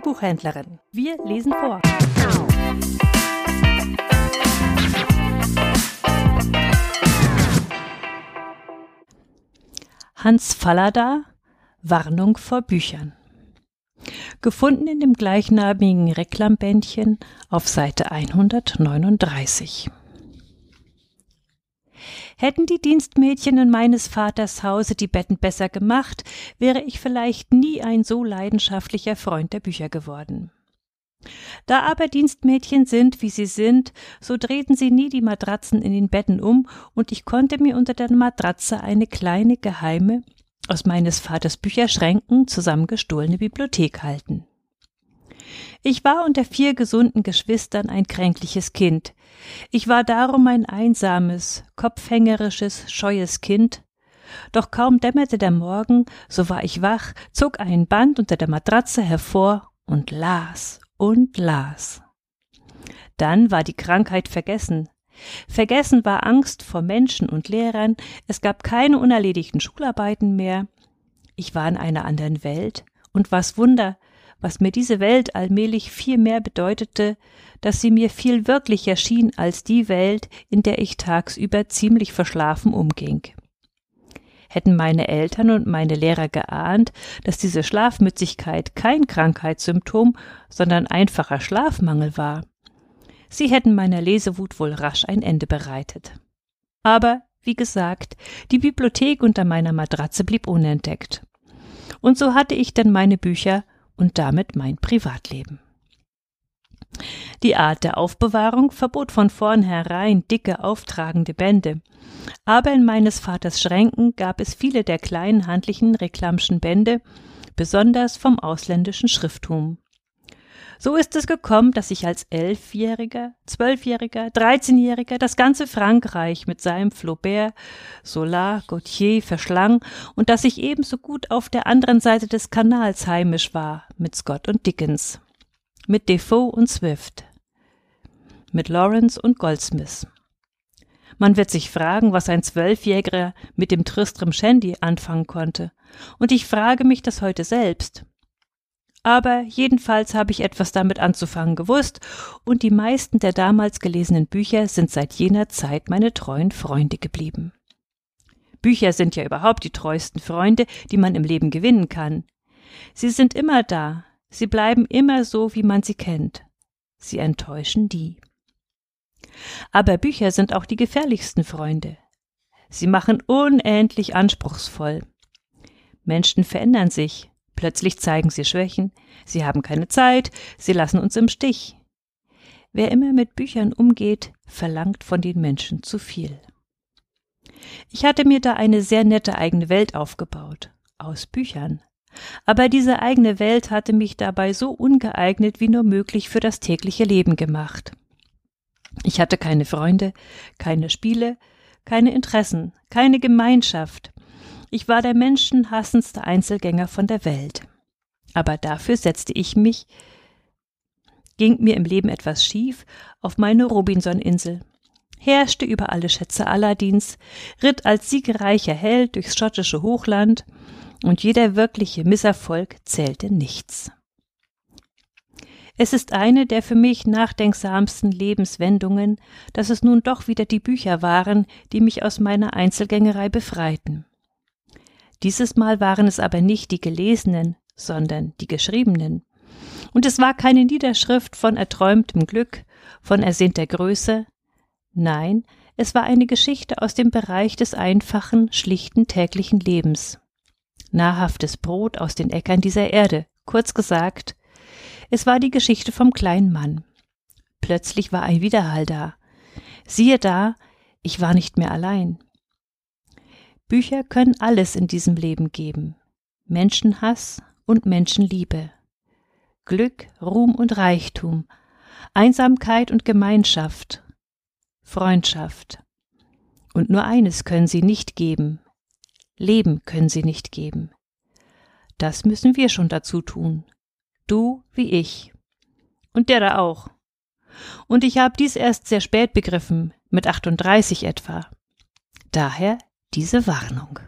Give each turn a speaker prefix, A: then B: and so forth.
A: Buchhändlerin. Wir lesen vor. Hans Fallada Warnung vor Büchern. Gefunden in dem gleichnamigen Reklambändchen auf Seite 139. Hätten die Dienstmädchen in meines Vaters Hause die Betten besser gemacht, wäre ich vielleicht nie ein so leidenschaftlicher Freund der Bücher geworden. Da aber Dienstmädchen sind, wie sie sind, so drehten sie nie die Matratzen in den Betten um, und ich konnte mir unter der Matratze eine kleine geheime, aus meines Vaters Bücherschränken zusammengestohlene Bibliothek halten. Ich war unter vier gesunden Geschwistern ein kränkliches Kind. Ich war darum ein einsames, kopfhängerisches, scheues Kind. Doch kaum dämmerte der Morgen, so war ich wach, zog ein Band unter der Matratze hervor und las und las. Dann war die Krankheit vergessen. Vergessen war Angst vor Menschen und Lehrern, es gab keine unerledigten Schularbeiten mehr. Ich war in einer anderen Welt, und was Wunder, was mir diese Welt allmählich viel mehr bedeutete, dass sie mir viel wirklicher schien als die Welt, in der ich tagsüber ziemlich verschlafen umging. Hätten meine Eltern und meine Lehrer geahnt, dass diese Schlafmützigkeit kein Krankheitssymptom, sondern einfacher Schlafmangel war. Sie hätten meiner Lesewut wohl rasch ein Ende bereitet. Aber, wie gesagt, die Bibliothek unter meiner Matratze blieb unentdeckt. Und so hatte ich denn meine Bücher und damit mein Privatleben. Die Art der Aufbewahrung verbot von vornherein dicke, auftragende Bände. Aber in meines Vaters Schränken gab es viele der kleinen handlichen Reklamschen Bände, besonders vom ausländischen Schrifttum. So ist es gekommen, dass ich als Elfjähriger, Zwölfjähriger, Dreizehnjähriger das ganze Frankreich mit seinem Flaubert, Solar, Gautier verschlang und dass ich ebenso gut auf der anderen Seite des Kanals heimisch war, mit Scott und Dickens, mit Defoe und Swift, mit Lawrence und Goldsmith. Man wird sich fragen, was ein Zwölfjähriger mit dem Tristram Shandy anfangen konnte. Und ich frage mich das heute selbst. Aber jedenfalls habe ich etwas damit anzufangen gewusst, und die meisten der damals gelesenen Bücher sind seit jener Zeit meine treuen Freunde geblieben. Bücher sind ja überhaupt die treuesten Freunde, die man im Leben gewinnen kann. Sie sind immer da, sie bleiben immer so, wie man sie kennt. Sie enttäuschen die. Aber Bücher sind auch die gefährlichsten Freunde. Sie machen unendlich anspruchsvoll. Menschen verändern sich, Plötzlich zeigen sie Schwächen, sie haben keine Zeit, sie lassen uns im Stich. Wer immer mit Büchern umgeht, verlangt von den Menschen zu viel. Ich hatte mir da eine sehr nette eigene Welt aufgebaut, aus Büchern. Aber diese eigene Welt hatte mich dabei so ungeeignet wie nur möglich für das tägliche Leben gemacht. Ich hatte keine Freunde, keine Spiele, keine Interessen, keine Gemeinschaft, ich war der menschenhassendste Einzelgänger von der Welt. Aber dafür setzte ich mich, ging mir im Leben etwas schief, auf meine Robinson-Insel, herrschte über alle Schätze Aladins, ritt als siegreicher Held durchs schottische Hochland, und jeder wirkliche Misserfolg zählte nichts. Es ist eine der für mich nachdenksamsten Lebenswendungen, dass es nun doch wieder die Bücher waren, die mich aus meiner Einzelgängerei befreiten. Dieses Mal waren es aber nicht die gelesenen, sondern die geschriebenen. Und es war keine Niederschrift von erträumtem Glück, von ersehnter Größe, nein, es war eine Geschichte aus dem Bereich des einfachen, schlichten täglichen Lebens. Nahrhaftes Brot aus den Äckern dieser Erde, kurz gesagt, es war die Geschichte vom kleinen Mann. Plötzlich war ein Widerhall da. Siehe da, ich war nicht mehr allein. Bücher können alles in diesem Leben geben. Menschenhass und Menschenliebe. Glück, Ruhm und Reichtum. Einsamkeit und Gemeinschaft. Freundschaft. Und nur eines können sie nicht geben. Leben können sie nicht geben. Das müssen wir schon dazu tun. Du wie ich. Und der da auch. Und ich habe dies erst sehr spät begriffen, mit 38 etwa. Daher diese Warnung.